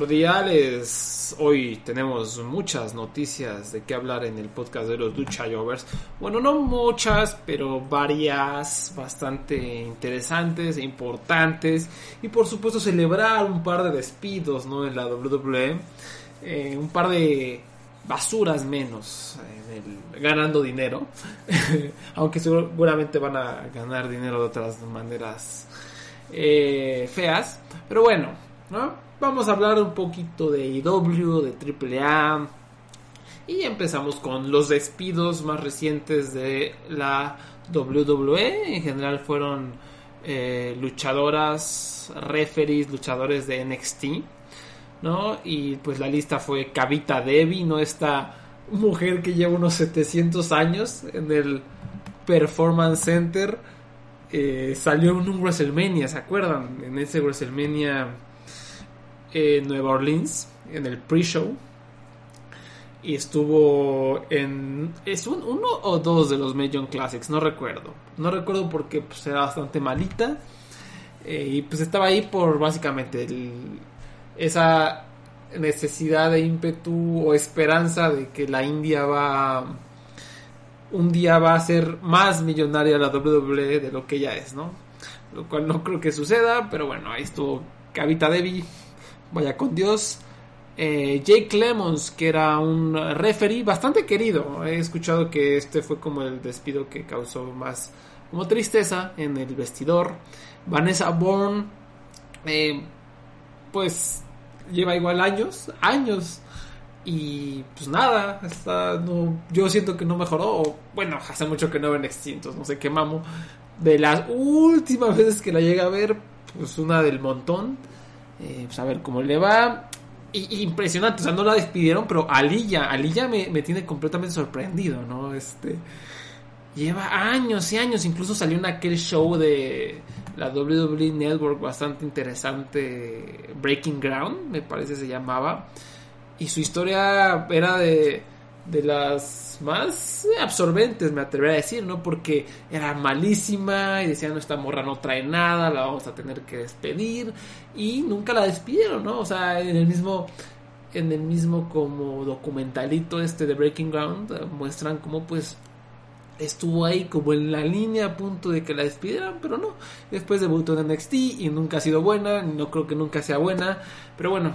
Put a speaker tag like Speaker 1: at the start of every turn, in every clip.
Speaker 1: cordiales. Hoy tenemos muchas noticias de qué hablar en el podcast de los Lucha Jovers. Bueno, no muchas, pero varias bastante interesantes e importantes. Y por supuesto celebrar un par de despidos ¿no? en la WWE. Eh, un par de basuras menos ganando dinero. Aunque seguramente van a ganar dinero de otras maneras eh, feas. Pero bueno, ¿no? Vamos a hablar un poquito de IW, de AAA. Y empezamos con los despidos más recientes de la WWE. En general fueron eh, luchadoras, referees, luchadores de NXT. ¿no? Y pues la lista fue Kavita Devi, ¿no? Esta mujer que lleva unos 700 años en el Performance Center. Eh, salió en un WrestleMania, ¿se acuerdan? En ese WrestleMania en Nueva Orleans, en el pre-show. Y estuvo en. ¿Es un, uno o dos de los Major Classics? No recuerdo. No recuerdo porque pues, era bastante malita. Eh, y pues estaba ahí por básicamente esa necesidad de ímpetu o esperanza de que la India va. Un día va a ser más millonaria la WWE de lo que ella es, ¿no? Lo cual no creo que suceda, pero bueno, ahí estuvo Kavita Devi vaya con Dios. Eh, Jake Clemons, que era un referee bastante querido. He escuchado que este fue como el despido que causó más como tristeza en el vestidor. Vanessa Bourne, eh, pues lleva igual años, años. Y pues nada, está, no, yo siento que no mejoró. Bueno, hace mucho que no ven extintos, no sé qué mamo. De las últimas veces que la llegué a ver, pues una del montón eh, pues a ver cómo le va. Impresionante, o sea, no la despidieron, pero Alilla, Alilla me, me tiene completamente sorprendido, ¿no? Este lleva años y años, incluso salió en aquel show de la WWE Network bastante interesante, Breaking Ground, me parece se llamaba, y su historia era de de las más absorbentes, me atrevería a decir, ¿no? Porque era malísima y decían, esta morra no trae nada, la vamos a tener que despedir y nunca la despidieron, ¿no? O sea, en el mismo en el mismo como documentalito este de Breaking Ground eh, muestran cómo pues estuvo ahí como en la línea a punto de que la despidieran, pero no. Después debutó en NXT y nunca ha sido buena, no creo que nunca sea buena, pero bueno,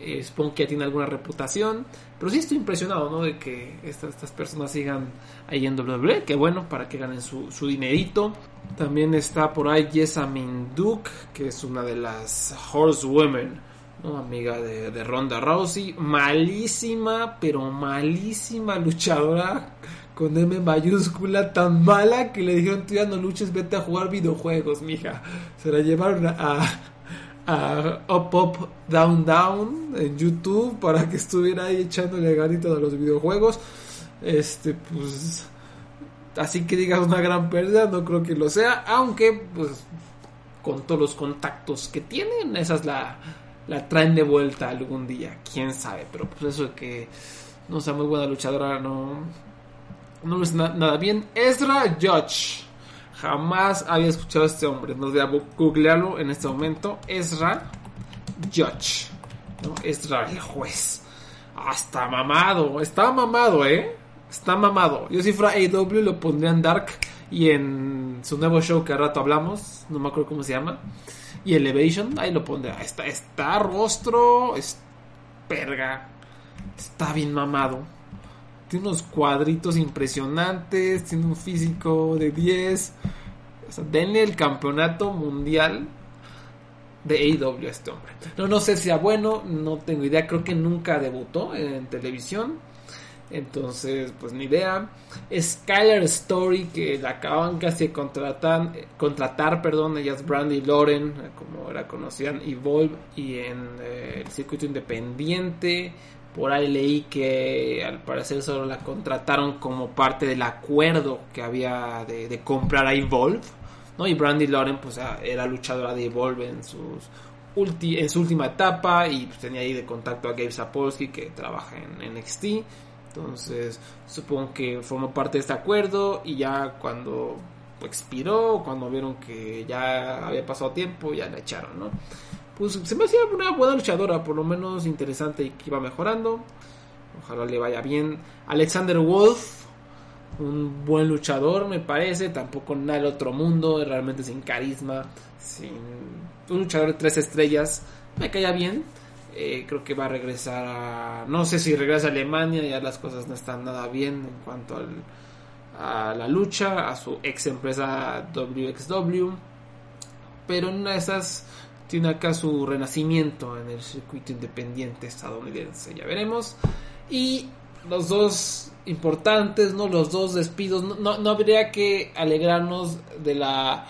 Speaker 1: eh, supongo que ya tiene alguna reputación. Pero sí estoy impresionado, ¿no? De que estas, personas sigan ahí en WWE. Que bueno, para que ganen su, su dinerito. También está por ahí Jessamine Duke, que es una de las Horsewomen, ¿no? Amiga de, de Ronda Rousey. Malísima, pero malísima luchadora con M mayúscula tan mala que le dijeron tú ya no luches, vete a jugar videojuegos, mija. Se la llevaron a, a Up Up Down Down en YouTube para que estuviera ahí echándole ganito a los videojuegos. Este, pues. Así que digas una gran pérdida, no creo que lo sea. Aunque, pues, con todos los contactos que tienen, esas la, la traen de vuelta algún día. Quién sabe, pero pues eso de que no sea muy buena luchadora, no. No es nada bien. Ezra Judge Jamás había escuchado a este hombre. No voy a googlearlo en este momento. Ezra Judge. ¿no? Ezra el juez. Hasta ah, mamado. Está mamado, ¿eh? Está mamado. Yo si fuera AW lo pondría en Dark y en su nuevo show que al rato hablamos. No me acuerdo cómo se llama. Y Elevation. Ahí lo pondría. Está, está rostro. Es perga. Está bien mamado tiene unos cuadritos impresionantes, tiene un físico de 10. O sea, denle el campeonato mundial de AEW a este hombre. No, no sé si sea bueno, no tengo idea, creo que nunca debutó en televisión. Entonces, pues ni idea. Skylar Story, que la acaban casi de contratar, contratar perdón, ella es Brandy Loren, como era conocían, Evolve, y en eh, el circuito independiente. Por ahí leí que al parecer solo la contrataron como parte del acuerdo que había de, comprar a Evolve. ¿no? Y Brandy Loren pues era luchadora de Evolve en sus en su última etapa y pues, tenía ahí de contacto a Gabe Sapolsky que trabaja en NXT entonces, supongo que formó parte de este acuerdo y ya cuando expiró, cuando vieron que ya había pasado tiempo, ya la echaron, ¿no? Pues se me hacía una buena luchadora, por lo menos interesante y que iba mejorando. Ojalá le vaya bien. Alexander Wolf, un buen luchador, me parece. Tampoco nada del otro mundo, realmente sin carisma, sin un luchador de tres estrellas. Me caía bien eh, creo que va a regresar a... No sé si regresa a Alemania, ya las cosas no están nada bien en cuanto a la lucha, a su ex empresa WXW. Pero en una de esas tiene acá su renacimiento en el circuito independiente estadounidense, ya veremos. Y los dos importantes, ¿no? Los dos despidos, no, no, habría que alegrarnos de la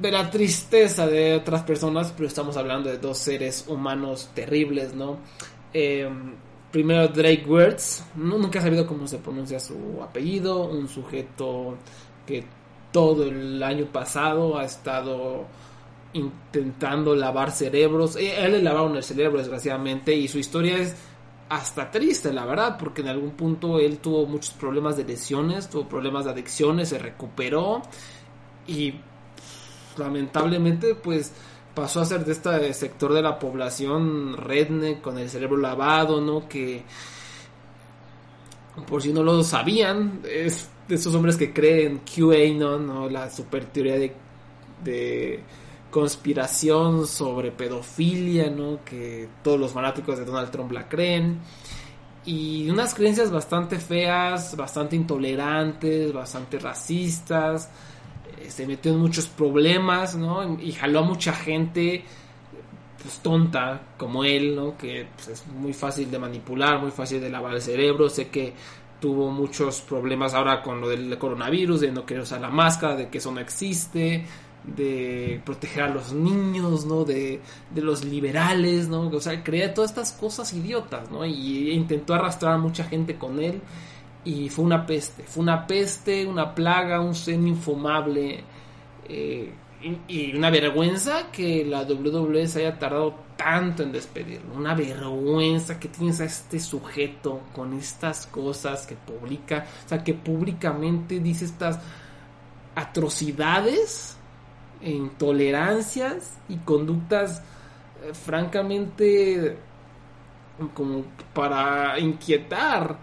Speaker 1: de la tristeza de otras personas, pero estamos hablando de dos seres humanos terribles, ¿no? Em, primero Drake Words, nunca he sabido cómo se pronuncia su apellido, un sujeto que todo el año pasado ha estado intentando lavar cerebros, eh, él le lavaron el cerebro desgraciadamente y su historia es hasta triste, la verdad, porque en algún punto él tuvo muchos problemas de lesiones, tuvo problemas de adicciones, se recuperó y lamentablemente pues pasó a ser de este sector de la población redneck con el cerebro lavado, ¿no? Que por si no lo sabían, es de esos hombres que creen QA, ¿no? La super teoría de, de conspiración sobre pedofilia, ¿no? Que todos los fanáticos de Donald Trump la creen. Y unas creencias bastante feas, bastante intolerantes, bastante racistas se metió en muchos problemas, ¿no? Y jaló a mucha gente pues tonta como él, ¿no? Que pues, es muy fácil de manipular, muy fácil de lavar el cerebro. Sé que tuvo muchos problemas ahora con lo del coronavirus, de no querer usar la máscara, de que eso no existe, de proteger a los niños, ¿no? De, de los liberales, ¿no? O sea, creía todas estas cosas idiotas, ¿no? Y intentó arrastrar a mucha gente con él y fue una peste, fue una peste, una plaga, un ser infumable eh, y, una vergüenza que la WWE se haya tardado tanto en despedirlo, una vergüenza que tienes a este sujeto con estas cosas que publica, o sea, que públicamente dice estas atrocidades, intolerancias y conductas eh, francamente como para inquietar.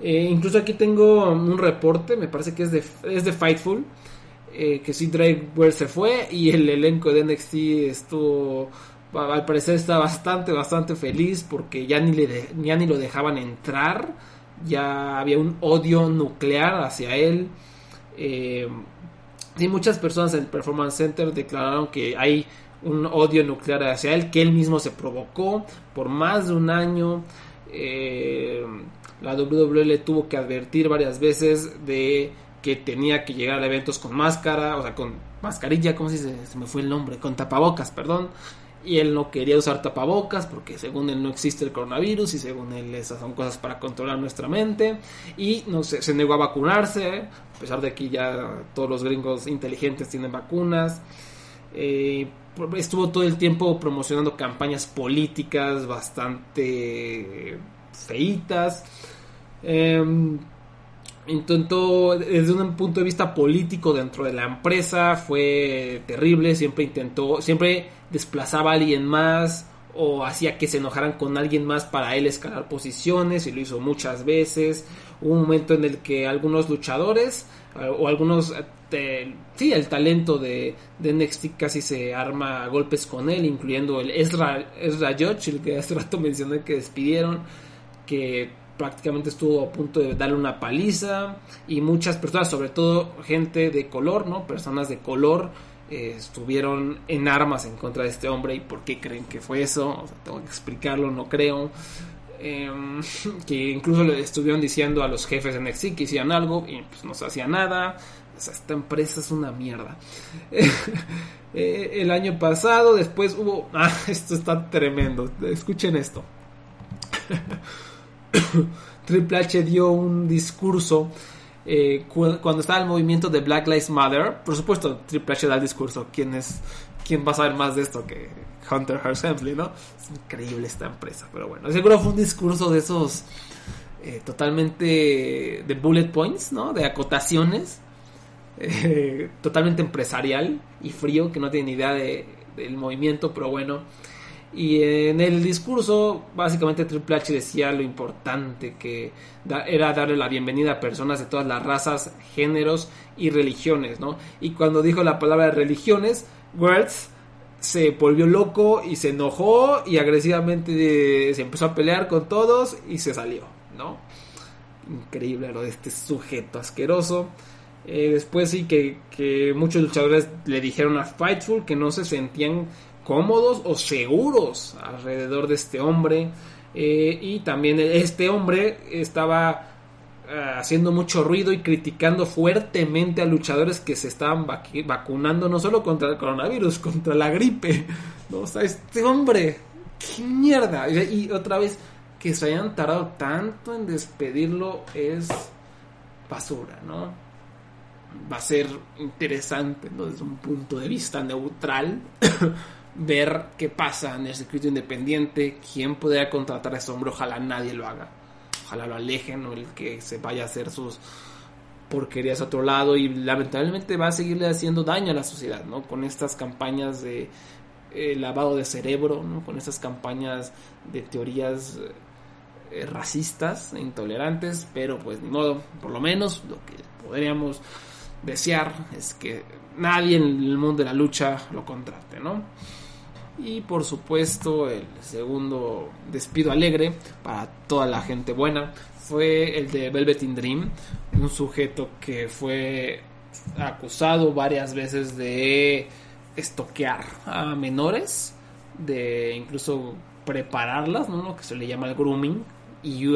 Speaker 1: Eh, incluso aquí tengo un reporte, me parece que es de, es de Fightful, eh, que sí Drake se fue y el elenco de NXT estuvo, al parecer está bastante, bastante feliz porque ya ni, le ya ni lo dejaban entrar, ya había un odio nuclear hacia él. Eh, y muchas personas en el Performance Center declararon que hay un odio nuclear hacia él, que él mismo se provocó por más de un año. Eh, la WWE tuvo que advertir varias veces de que tenía que llegar a eventos con máscara, o sea, con mascarilla, ¿cómo se dice? Se me fue el nombre, con tapabocas, perdón. Y él no quería usar tapabocas porque según él no existe el coronavirus y según él esas son cosas para controlar nuestra mente. Y no sé, se negó a vacunarse, a pesar de que ya todos los gringos inteligentes tienen vacunas. Eh, estuvo todo el tiempo promocionando campañas políticas bastante feitas. Em, intentó, desde un punto de vista político dentro de la empresa, fue terrible, siempre intentó, siempre desplazaba a alguien más o hacía que se enojaran con alguien más para él escalar posiciones y lo hizo muchas veces. Hubo un momento en el que algunos luchadores eh, o algunos, eh, sí, el talento de, de NXT casi se arma a golpes con él, incluyendo el Ezra, Ezra el que hace rato mencioné que despidieron, que prácticamente estuvo a punto de darle una paliza y muchas personas, sobre todo gente de color, ¿no? Personas de color eh, estuvieron en armas en contra de este hombre y por qué creen que fue eso, tengo que explicarlo, no creo. em, que incluso le estuvieron diciendo a los jefes de NXT que hicieran algo y pues no se hacía nada. Esta empresa es una mierda. Eh, el año pasado, después hubo... Ah, esto está tremendo. Escuchen esto. Triple H dio un discurso eh, cuando estaba el movimiento de Black Lives Matter. Por supuesto, Triple H da el discurso. ¿Quién, es, ¿Quién va a saber más de esto que Hunter Hearst ¿no? Es increíble esta empresa, pero bueno. Seguro fue un discurso de esos eh, totalmente de bullet points, ¿no? De acotaciones. Eh, totalmente empresarial y frío, que no tiene ni idea de, del movimiento, pero bueno. Y en el discurso, básicamente Triple H decía lo importante que era darle la bienvenida a personas de todas las razas, géneros y religiones, ¿no? Y cuando dijo la palabra religiones, Words se volvió loco y se enojó y agresivamente se empezó a pelear con todos y se salió, ¿no? Increíble lo de este sujeto asqueroso. Eh, después sí que, que muchos luchadores le dijeron a Fightful que no se sentían cómodos o seguros alrededor de este hombre. Eh, y también este hombre estaba eh, haciendo mucho ruido y criticando fuertemente a luchadores que se estaban vacunando no solo contra el coronavirus, contra la gripe. ¿no? O sea, este hombre, qué mierda. Y, otra vez, que se hayan tardado tanto en despedirlo es basura, ¿no? Va a ser interesante, ¿no? Desde un punto de vista neutral. Ver qué pasa en el circuito independiente, quién podría contratar a ese hombre, ojalá nadie lo haga, ojalá lo alejen o el que se vaya a hacer sus porquerías a otro lado y lamentablemente va a seguirle haciendo daño a la sociedad, ¿no? Con estas campañas de eh, lavado de cerebro, ¿no? Con estas campañas de teorías eh, racistas e intolerantes, pero pues ni modo, por lo menos lo que podríamos desear es que nadie en el mundo de la lucha lo contrate, ¿no? Y por supuesto, el segundo despido alegre para toda la gente buena fue el de Velveteen Dream, un sujeto que fue acusado varias veces de estoquear a menores, de incluso prepararlas, ¿no? Lo que se le llama el grooming. Y,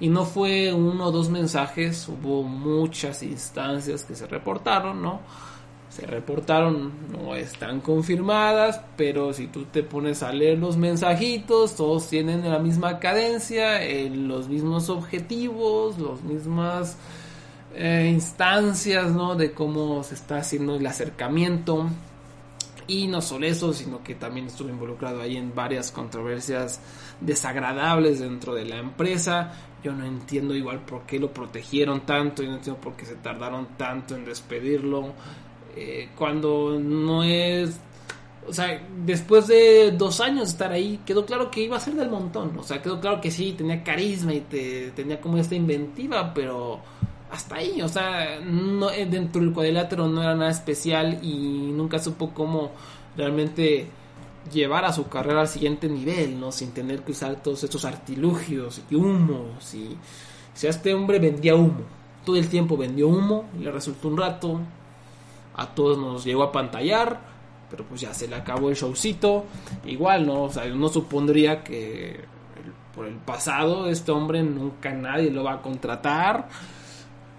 Speaker 1: y no fue uno o dos mensajes, hubo muchas instancias que se reportaron, ¿no? Se reportaron, no están confirmadas, pero si tú te pones a leer los mensajitos, todos tienen la misma cadencia, los mismos objetivos, las mismas eh, instancias, ¿no? De cómo se está haciendo el acercamiento. Y no solo eso, sino que también estuve involucrado ahí en varias controversias desagradables dentro de la empresa. Yo no entiendo igual por qué lo protegieron tanto, yo no entiendo por qué se tardaron tanto en despedirlo. Eh, cuando no es o sea, después de dos años de estar ahí, quedó claro que iba a ser del montón. O sea, quedó claro que sí, tenía carisma y te, tenía como esta inventiva, pero hasta ahí. O sea, no, eh, dentro del cuadrilátero no era nada especial y nunca supo cómo realmente llevar a su carrera al siguiente nivel, ¿no? Sin tener que usar todos estos artilugios y humos. Y, o sea, este hombre vendía humo. Todo el tiempo vendió humo, y le resultó un rato, a todos nos llegó a pantallar, pero pues ya se le acabó el showcito. Igual, ¿no? O sea, uno supondría que por el pasado este hombre nunca nadie lo va a contratar.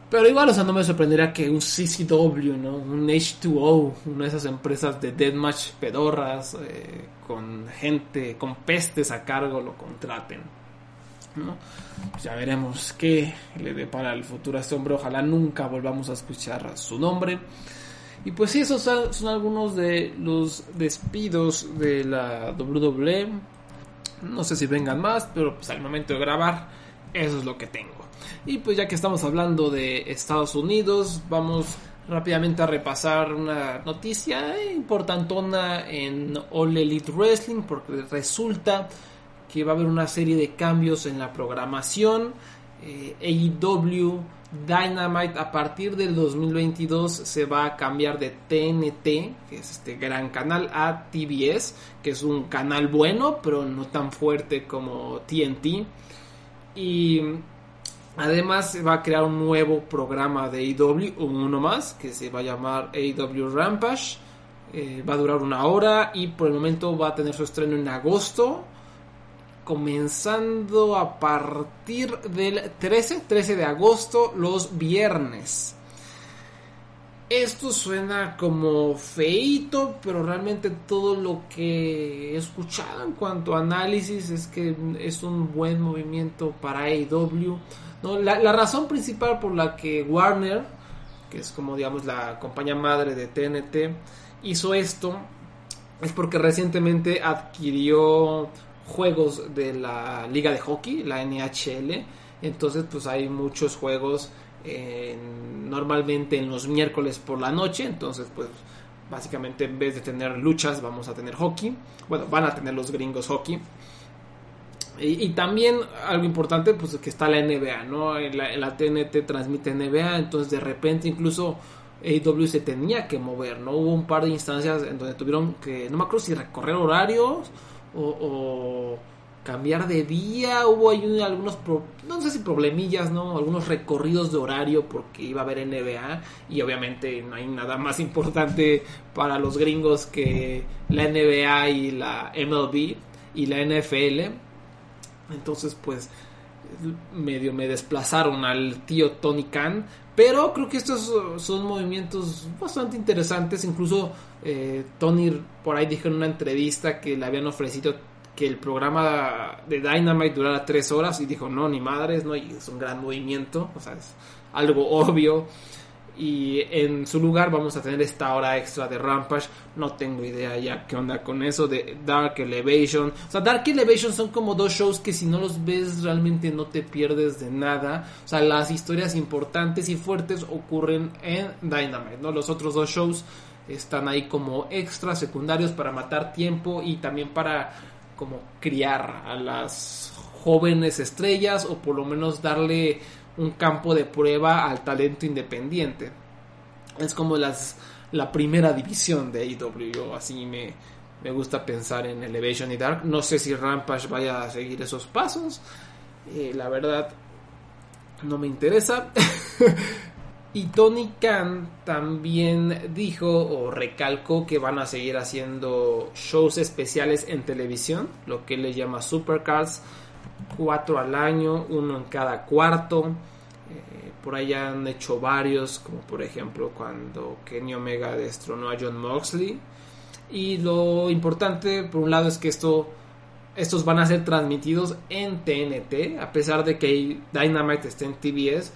Speaker 1: Pero igual, o sea, no me sorprendería que un CCW, ¿no? Un H2O, una de esas empresas de deathmatch pedorras, eh, con gente, con pestes a cargo, lo contraten. ¿no? Pues ya veremos qué le depara el futuro a este hombre. Ojalá nunca volvamos a escuchar su nombre. Y pues sí, esos son, algunos de los despidos de la WWE. No sé si vengan más, pero pues al momento de grabar, eso es lo que tengo. Y pues ya que estamos hablando de Estados Unidos, vamos rápidamente a repasar una noticia importantona en All Elite Wrestling, porque resulta que va a haber una serie de cambios en la programación. Eh, AEW Dynamite a partir del 2022 se va a cambiar de TNT, que es este gran canal, a TBS, que es un canal bueno, pero no tan fuerte como TNT. Y además se va a crear un nuevo programa de AEW, uno más, que se va a llamar AEW Rampage. Eh, va a durar una hora y por el momento va a tener su estreno en agosto comenzando a partir del 13, 13 de agosto, los viernes. Esto suena como feito, pero realmente todo lo que he escuchado en cuanto a análisis es que es un buen movimiento para AEW. ¿no? La, la razón principal por la que Warner, que es como digamos la compañía madre de TNT, hizo esto es porque recientemente adquirió juegos de la liga de hockey, la NHL. Entonces pues hay muchos juegos normalmente en los miércoles por la noche. Entonces pues básicamente en vez de tener luchas vamos a tener hockey. Bueno, van a tener los gringos hockey. Y, también algo importante, pues que está la NBA, ¿no? La, la, TNT transmite NBA, entonces de repente incluso AEW se tenía que mover, ¿no? Hubo un par de instancias en donde tuvieron que, no me acuerdo si recorrer horarios o, cambiar de día, hubo algunos, no sé si problemillas, ¿no? Algunos recorridos de horario porque iba a haber NBA y obviamente no hay nada más importante para los gringos que la NBA y la MLB y la NFL. Entonces, pues medio me desplazaron al tío Tony Khan. Pero creo que estos son movimientos bastante interesantes. Incluso eh, Tony por ahí dijo en una entrevista que le habían ofrecido que el programa de Dynamite durara tres horas y dijo no, ni madres, no, y es un gran movimiento, o sea, es algo obvio y en su lugar vamos a tener esta hora extra de Rampage. No tengo idea ya qué onda con eso de Dark Elevation. O sea, Dark Elevation son como dos shows que si no los ves realmente no te pierdes de nada. O sea, las historias importantes y fuertes ocurren en Dynamite, ¿no? Los otros dos shows están ahí como extras secundarios para matar tiempo y también para como criar a las jóvenes estrellas o por lo menos darle un campo de prueba al talento independiente. Es como las, la primera división de AEW, así me, me gusta pensar en Elevation y Dark. No sé si Rampage vaya a seguir esos pasos. Eh, la verdad, no me interesa. y Tony Khan también dijo o recalcó que van a seguir haciendo shows especiales en televisión, lo que él le llama Supercars cuatro al año, uno en cada cuarto. Eh, por ahí han hecho varios, como por ejemplo cuando Kenny Omega destronó a John Moxley. Y lo importante, por un lado, es que esto, estos van a ser transmitidos en TNT, a pesar de que Dynamite esté en TBS.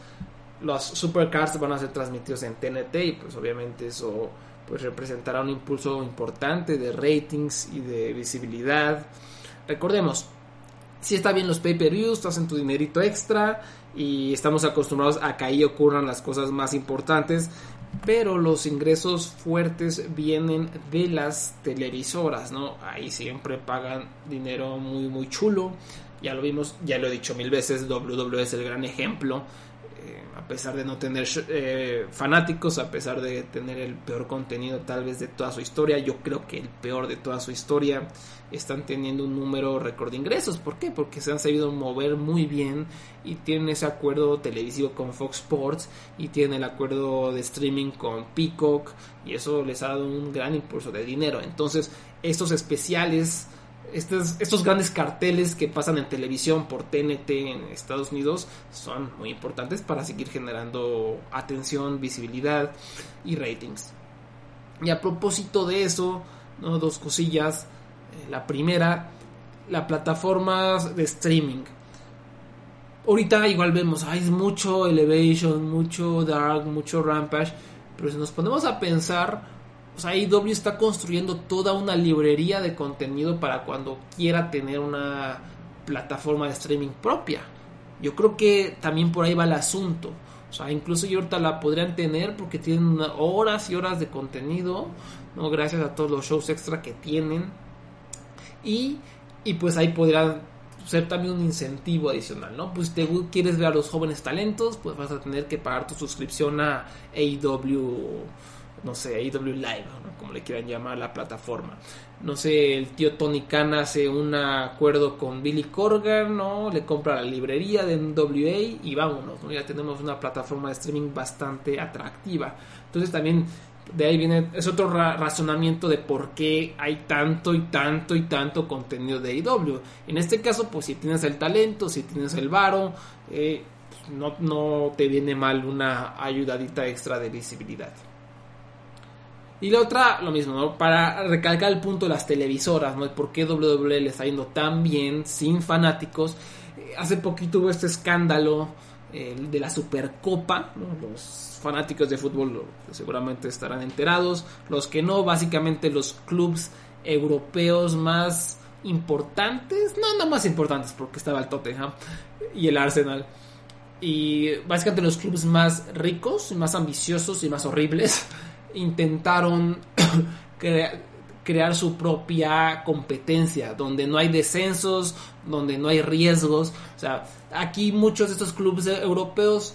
Speaker 1: Los supercars van a ser transmitidos en TNT y pues obviamente eso pues representará un impulso importante de ratings y de visibilidad. Recordemos, si está bien los pay-per-views, tú hacen tu dinerito extra y estamos acostumbrados a que ahí ocurran las cosas más importantes, pero los ingresos fuertes vienen de las televisoras, ¿no? Ahí siempre pagan dinero muy muy chulo. Ya lo vimos, ya lo he dicho mil veces, WWE es el gran ejemplo a pesar de no tener eh, fanáticos, a pesar de tener el peor contenido tal vez de toda su historia, yo creo que el peor de toda su historia, están teniendo un número récord de ingresos. ¿Por qué? Porque se han sabido mover muy bien y tienen ese acuerdo televisivo con Fox Sports y tienen el acuerdo de streaming con Peacock y eso les ha dado un gran impulso de dinero. Entonces, estos especiales estos, grandes carteles que pasan en televisión por TNT en Estados Unidos son muy importantes para seguir generando atención, visibilidad y ratings. Y a propósito de eso, dos cosillas. Eh, la primera, la plataforma de streaming. Ahorita igual vemos, hay mucho Elevation, mucho Dark, mucho Rampage, pero si nos ponemos a pensar, o sea, AEW está construyendo toda una librería de contenido para cuando quiera tener una plataforma de streaming propia. Yo creo que también por ahí va el asunto. O sea, incluso yo ahorita la podrían tener porque tienen horas y horas de contenido, ¿no? Gracias a todos los shows extra que tienen. Y, y pues ahí podría ser también un incentivo adicional, ¿no? Pues te quieres ver a los jóvenes talentos, pues vas a tener que pagar tu suscripción a AEW no sé, AEW Live, como le quieran llamar la plataforma. No sé, el tío Tony Khan hace un acuerdo con Billy Corgan, ¿no? Le compra la librería de NWA y vámonos, ¿no? Ya tenemos una plataforma de streaming bastante atractiva. Entonces también de ahí viene, es otro razonamiento de por qué hay tanto y tanto y tanto contenido de IW. En este caso, pues si tienes el talento, si tienes el varo, eh, no, no te viene mal una ayudadita extra de visibilidad. Y la otra, lo mismo, ¿no? Para recalcar el punto de las televisoras, ¿no? ¿Por qué WWE le está yendo tan bien sin fanáticos? Eh, hace poquito hubo este escándalo eh, de la Supercopa, Los fanáticos de fútbol seguramente estarán enterados. Los que no, básicamente los clubes europeos más importantes, no, no más importantes, porque estaba el Tottenham y el Arsenal. Y básicamente los clubes más ricos, más ambiciosos y más horribles intentaron crear su propia competencia, donde no hay descensos, donde no hay riesgos. O sea, aquí muchos de estos clubes europeos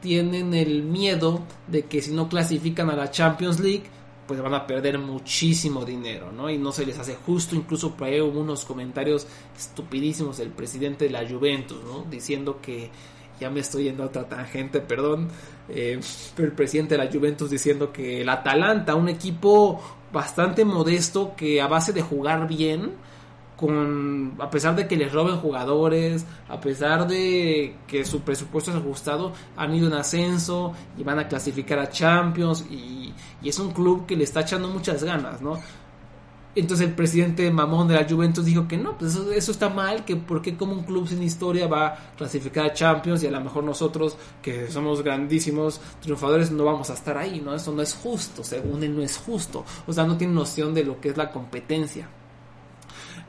Speaker 1: tienen el miedo de que si no clasifican a la Champions League, pues van a perder muchísimo dinero, ¿no? Y no se les hace justo, incluso por ahí hubo unos comentarios estupidísimos del presidente de la Juventus, ¿no? Diciendo que ya me estoy yendo a otra tangente, perdón, eh, el presidente de la Juventus diciendo que el Atalanta, un equipo bastante modesto que a base de jugar bien, con a pesar de que les roben jugadores, a pesar de que su presupuesto es ajustado, han ido en ascenso y van a clasificar a Champions y, y es un club que le está echando muchas ganas, ¿no? Entonces el presidente mamón de la Juventus dijo que no, pues eso, está mal, que porque como un club sin historia va a clasificar a Champions y a lo mejor nosotros que somos grandísimos triunfadores no vamos a estar ahí, ¿no? Eso no es justo, según él no es justo, o sea, no tiene noción de lo que es la competencia.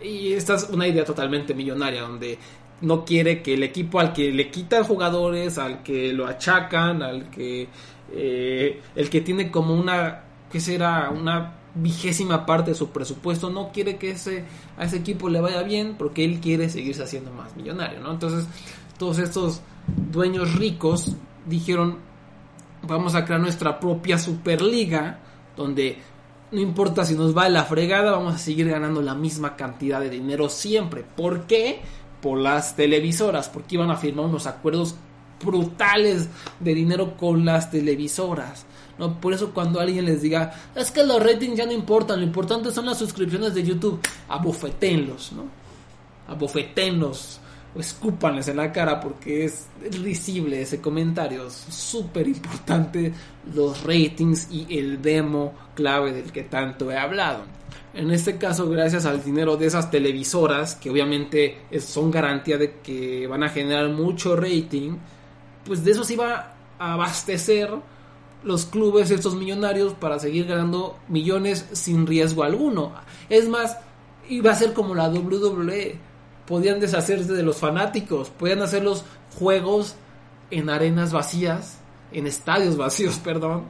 Speaker 1: Y esta es una idea totalmente millonaria, donde no quiere que el equipo al que le quitan jugadores, al que lo achacan, al que... Eh, el que tiene como una... ¿Qué será? Una vigésima parte de su presupuesto, no quiere que ese, a ese equipo le vaya bien porque él quiere seguirse haciendo más millonario, ¿no? Entonces, todos estos dueños ricos dijeron, vamos a crear nuestra propia superliga, donde no importa si nos va la fregada, vamos a seguir ganando la misma cantidad de dinero siempre. ¿Por qué? Por las televisoras, porque iban a firmar unos acuerdos brutales de dinero con las televisoras. ¿No? Por eso cuando alguien les diga, es que los ratings ya no importan, lo importante son las suscripciones de YouTube, abofetenlos, ¿no? Abofetenlos, o escúpanles en la cara porque es risible ese comentario, es súper importante los ratings y el demo clave del que tanto he hablado. En este caso, gracias al dinero de esas televisoras, que obviamente son garantía de que van a generar mucho rating, pues de eso se iba a abastecer los clubes, estos millonarios, para seguir ganando millones sin riesgo alguno. Es más, iba a ser como la WWE. Podían deshacerse de los fanáticos, podían hacer los juegos en arenas vacías, en estadios vacíos, perdón.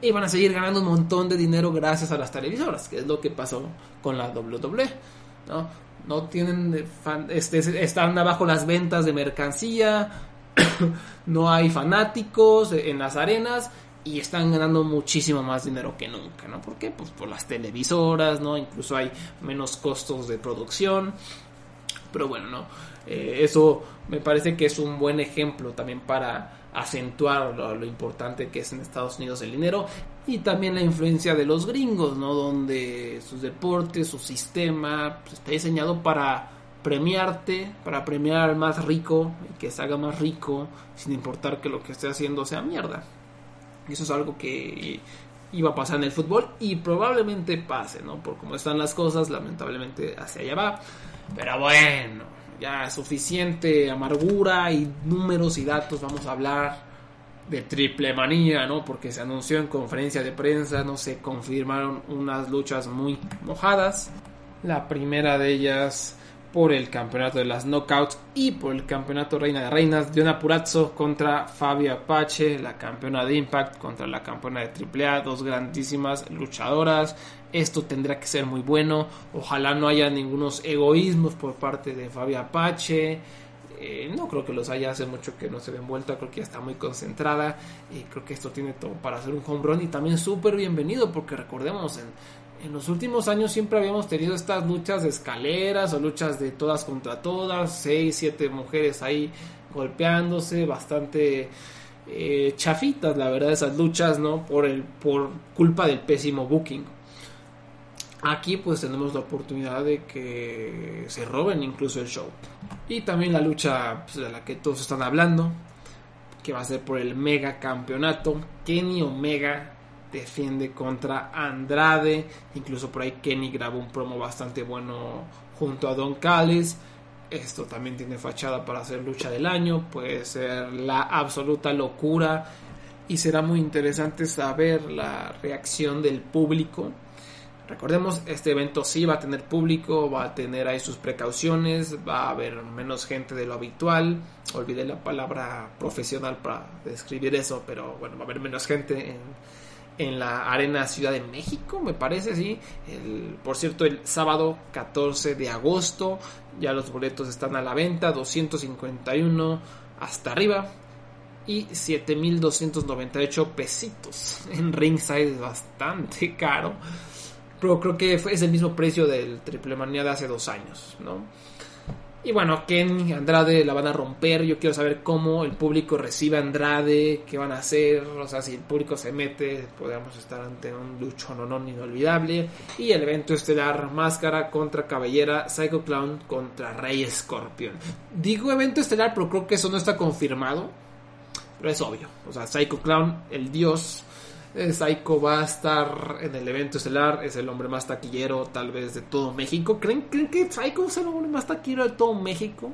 Speaker 1: Y van a seguir ganando un montón de dinero gracias a las televisoras, que es lo que pasó con la WWE. ¿no? no tienen este, están abajo las ventas de mercancía, no hay fanáticos en las arenas y están ganando muchísimo más dinero que nunca, ¿no? ¿Por qué? Pues por las televisoras, ¿no? Incluso hay menos costos de producción. Pero bueno, ¿no? Eh, eso me parece que es un buen ejemplo también para acentuar lo, importante que es en Estados Unidos el dinero y también la influencia de los gringos, ¿no? Donde sus deportes, su sistema pues, está diseñado para premiarte, para premiar al más rico y que se haga más rico sin importar que lo que esté haciendo sea mierda. Eso es algo que iba a pasar en el fútbol y probablemente pase, ¿no? Por cómo están las cosas, lamentablemente hacia allá va. Pero bueno, ya suficiente amargura y números y datos, vamos a hablar de triple manía, ¿no? Porque se anunció en conferencia de prensa, no se confirmaron unas luchas muy mojadas. La primera de ellas por el campeonato de las knockouts y por el campeonato reina de reinas. Diona Purazzo contra Fabio Apache, la campeona de Impact contra la campeona de AAA, dos grandísimas luchadoras. Esto tendrá que ser muy bueno. Ojalá no haya ningunos egoísmos por parte de Fabio Apache. Eh, no creo que los haya, hace mucho que no se ve envuelta, creo que ya está muy concentrada y creo que esto tiene todo para hacer un home run y también súper bienvenido porque recordemos en en los últimos años siempre habíamos tenido estas luchas de escaleras o luchas de todas contra todas, seis, siete mujeres ahí golpeándose, bastante eh, chafitas, la verdad, esas luchas, ¿no? Por, el, por culpa del pésimo booking. Aquí pues tenemos la oportunidad de que se roben incluso el show. Y también la lucha pues, de la que todos están hablando, que va a ser por el mega campeonato. Kenny Omega defiende contra Andrade. Incluso por ahí Kenny grabó un promo bastante bueno junto a Don Callis. Esto también tiene fachada para ser lucha del año. Puede ser la absoluta locura. Y será muy interesante saber la reacción del público Recordemos, este evento sí va a tener público, va a tener ahí sus precauciones, va a haber menos gente de lo habitual. Olvidé la palabra profesional para describir eso, pero bueno, va a haber menos gente en, en la Arena Ciudad de México, me parece, sí. Por cierto, el sábado 14 de agosto, ya los boletos están a la venta, 251 hasta arriba y 7.298 pesitos. En ringside es bastante caro pero creo que es el mismo precio del Triple Manía de hace dos años, ¿no? Y bueno, Ken Andrade la van a romper. Yo quiero saber cómo el público recibe a Andrade, qué van a hacer. O sea, si el público se mete, podríamos estar ante un lucho no, no inolvidable. Y el evento estelar: Máscara contra Cabellera, Psycho Clown contra Rey Scorpion. Digo evento estelar, pero creo que eso no está confirmado. Pero es obvio. O sea, Psycho Clown, el dios Psycho va a estar en el evento estelar, es el hombre más taquillero tal vez de todo México. ¿Creen, que Psycho es el hombre más taquillero de todo México?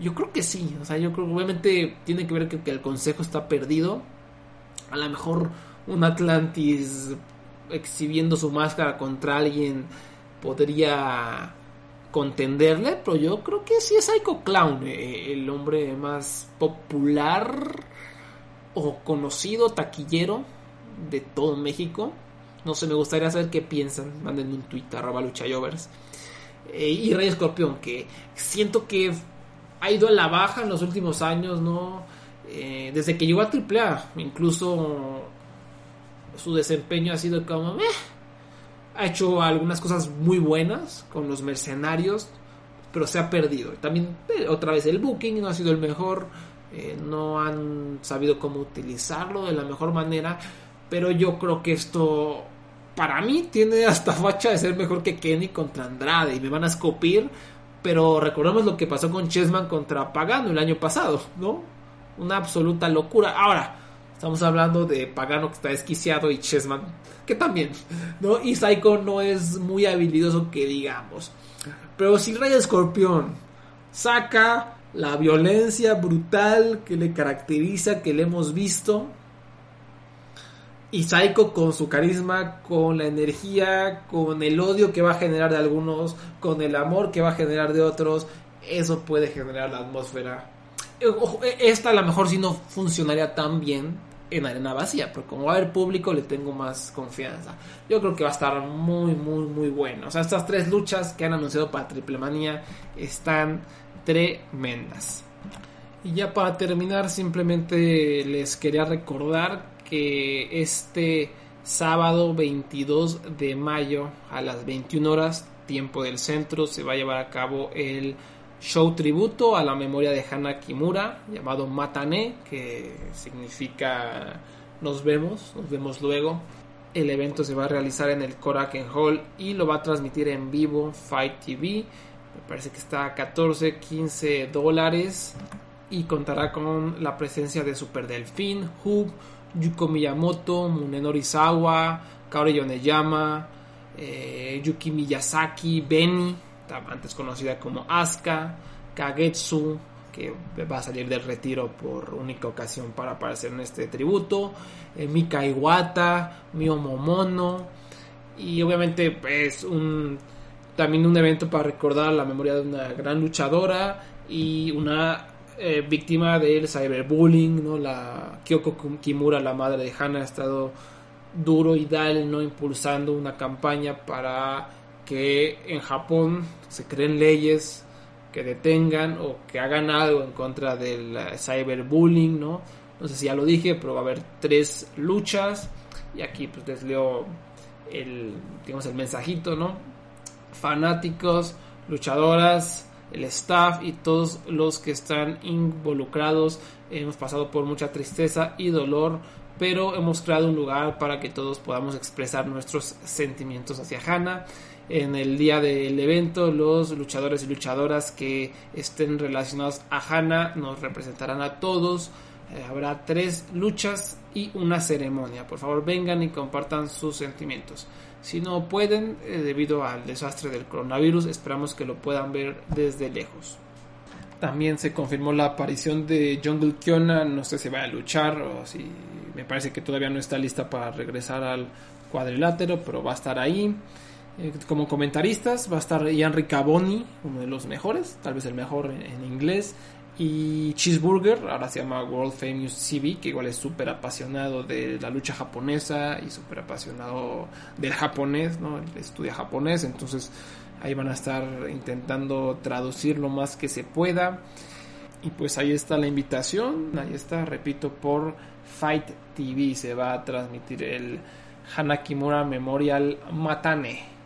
Speaker 1: Yo creo que sí, o sea, yo creo que obviamente tiene que ver que, que el consejo está perdido. A lo mejor un Atlantis exhibiendo su máscara contra alguien podría contenderle, pero yo creo que sí es Psycho Clown, eh, el hombre más popular o conocido taquillero de todo México. No sé, me gustaría saber qué piensan. Mándenme un tweet arroba luchayovers. Eh, y Rey Escorpión, que siento que ha ido a la baja en los últimos años, ¿no? Eh, desde que llegó a AAA, incluso su desempeño ha sido como... Ha hecho algunas cosas muy buenas con los mercenarios, pero se ha perdido. También, eh, otra vez, el booking no ha sido el mejor. no han sabido cómo utilizarlo de la mejor manera. Pero yo creo que esto, para mí, tiene hasta facha de ser mejor que Kenny contra Andrade. Y me van a escupir. Pero recordemos lo que pasó con Chessman contra Pagano el año pasado, ¿no? Una absoluta locura. Ahora, estamos hablando de Pagano que está desquiciado y Chessman que también, ¿no? Y Psycho no es muy habilidoso que digamos. Pero si Rey Escorpión saca la violencia brutal que le caracteriza, que le hemos visto, y Psycho con su carisma, con la energía, con el odio que va a generar de algunos, con el amor que va a generar de otros, eso puede generar la atmósfera. Eh, eh, esta a lo mejor si no funcionaría tan bien en arena vacía, pero como va a haber público le tengo más confianza. Yo creo que va a estar muy, muy, muy bueno. O sea, estas tres luchas que han anunciado para Triple Manía están tremendas. Y ya para terminar, simplemente les quería recordar que este sábado 22 de mayo a las 21 horas, tiempo del centro, se va a llevar a cabo el show tributo a la memoria de Hana Kimura, llamado Matane, que significa nos vemos, nos vemos luego. El evento se va a realizar en el Koraken Hall y lo va a transmitir en vivo Fight TV. Me parece que está a 14, 15 dólares y contará con la presencia de Super Delfín, Hub, Yuko Miyamoto, Munenori Sawa, Kaori Yoneyama, eh, Yuki Miyazaki, Beni, antes conocida como Asuka, Kagetsu, que va a salir del retiro por única ocasión para aparecer en este tributo, eh, Mika Iwata, Mio Momono, y obviamente es un también un evento para recordar la memoria de una gran luchadora y una eh, víctima del cyberbullying, ¿no? La Kyoko Kimura, la madre de Hana, ha estado duro y dal, ¿no? Impulsando una campaña para que en Japón se creen leyes que detengan o que hagan algo en contra del eh, cyberbullying, ¿no? No sé si ya lo dije, pero va a haber tres luchas y aquí pues les leo el, digamos, el mensajito, ¿no? Fanáticos, luchadoras, el staff y todos los que están involucrados. Hemos pasado por mucha tristeza y dolor, pero hemos creado un lugar para que todos podamos expresar nuestros sentimientos hacia Hannah. En el día del evento, los luchadores y luchadoras que estén relacionados a Hannah nos representarán a todos. Eh, habrá tres luchas y una ceremonia. Por favor, vengan y compartan sus sentimientos. Si no pueden, eh, debido al desastre del coronavirus, esperamos que lo puedan ver desde lejos. También se confirmó la aparición de Jungle Kiona, no sé si va a luchar o si me parece que todavía no está lista para regresar al cuadrilátero, pero va a estar ahí. Eh, como comentaristas va a estar Ian Riccaboni, uno de los mejores, tal vez el mejor en inglés, y Cheeseburger, ahora se llama World Famous CB, que igual es súper apasionado de la lucha japonesa y súper apasionado del japonés, ¿no? estudia japonés, entonces ahí van a estar intentando traducir lo más que se pueda. Y pues ahí está la invitación, ahí está, repito, por Fight TV se va a transmitir el Hanakimura Memorial Matane.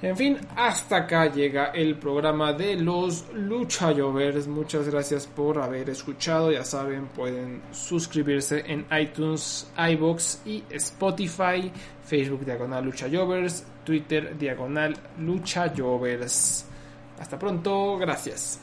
Speaker 1: En fin, hasta acá llega el programa de los Lucha Jovers. Muchas gracias por haber escuchado. Ya saben, pueden suscribirse en iTunes, iBox y Spotify, Facebook Diagonal Lucha Jovers, Twitter Diagonal Lucha Jovers. Hasta pronto, gracias.